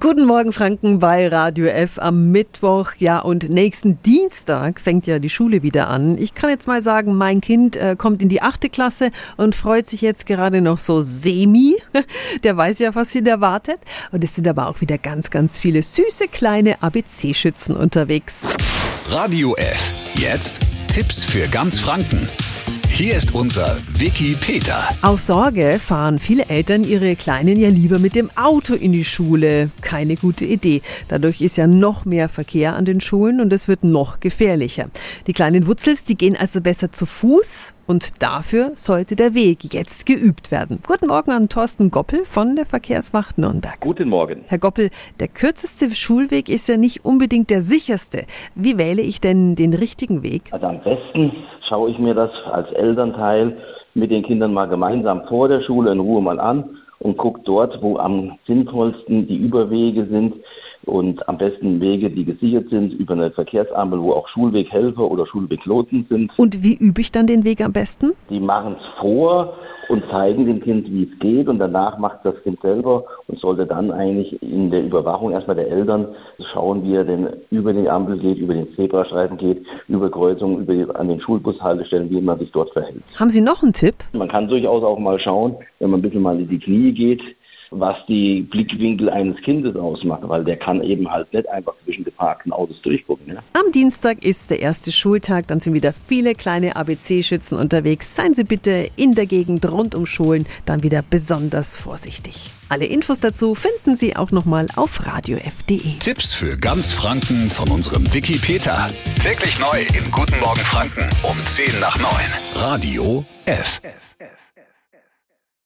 Guten Morgen Franken bei Radio F am Mittwoch. Ja, und nächsten Dienstag fängt ja die Schule wieder an. Ich kann jetzt mal sagen, mein Kind äh, kommt in die achte Klasse und freut sich jetzt gerade noch so semi. Der weiß ja, was ihn erwartet. Und es sind aber auch wieder ganz, ganz viele süße kleine ABC-Schützen unterwegs. Radio F. Jetzt Tipps für ganz Franken. Hier ist unser Wiki Peter. Aus Sorge fahren viele Eltern ihre Kleinen ja lieber mit dem Auto in die Schule. Keine gute Idee. Dadurch ist ja noch mehr Verkehr an den Schulen und es wird noch gefährlicher. Die kleinen Wutzels, die gehen also besser zu Fuß und dafür sollte der Weg jetzt geübt werden. Guten Morgen an Thorsten Goppel von der Verkehrswacht Nürnberg. Guten Morgen. Herr Goppel, der kürzeste Schulweg ist ja nicht unbedingt der sicherste. Wie wähle ich denn den richtigen Weg? Also am besten schaue ich mir das als Elternteil mit den Kindern mal gemeinsam vor der Schule in Ruhe mal an und gucke dort, wo am sinnvollsten die Überwege sind und am besten Wege, die gesichert sind über eine Verkehrsampel, wo auch Schulweghelfer oder Schulweglotsen sind. Und wie übe ich dann den Weg am besten? Die machen es vor und zeigen dem Kind, wie es geht und danach macht das Kind selber und sollte dann eigentlich in der Überwachung erstmal der Eltern schauen, wie er denn über die Ampel geht, über den Zebrastreifen geht, über Kreuzungen, über an den Schulbushaltestellen, wie man sich dort verhält. Haben Sie noch einen Tipp? Man kann durchaus auch mal schauen, wenn man ein bisschen mal in die Knie geht, was die Blickwinkel eines Kindes ausmacht, weil der kann eben halt nicht einfach zwischen geparkten Autos durchgucken. Ja? Am Dienstag ist der erste Schultag, dann sind wieder viele kleine ABC-Schützen unterwegs. Seien Sie bitte in der Gegend rund um Schulen dann wieder besonders vorsichtig. Alle Infos dazu finden Sie auch nochmal auf radiof.de. Tipps für ganz Franken von unserem Wiki Peter. Täglich neu in Guten Morgen Franken um 10 nach 9. Radio F. F.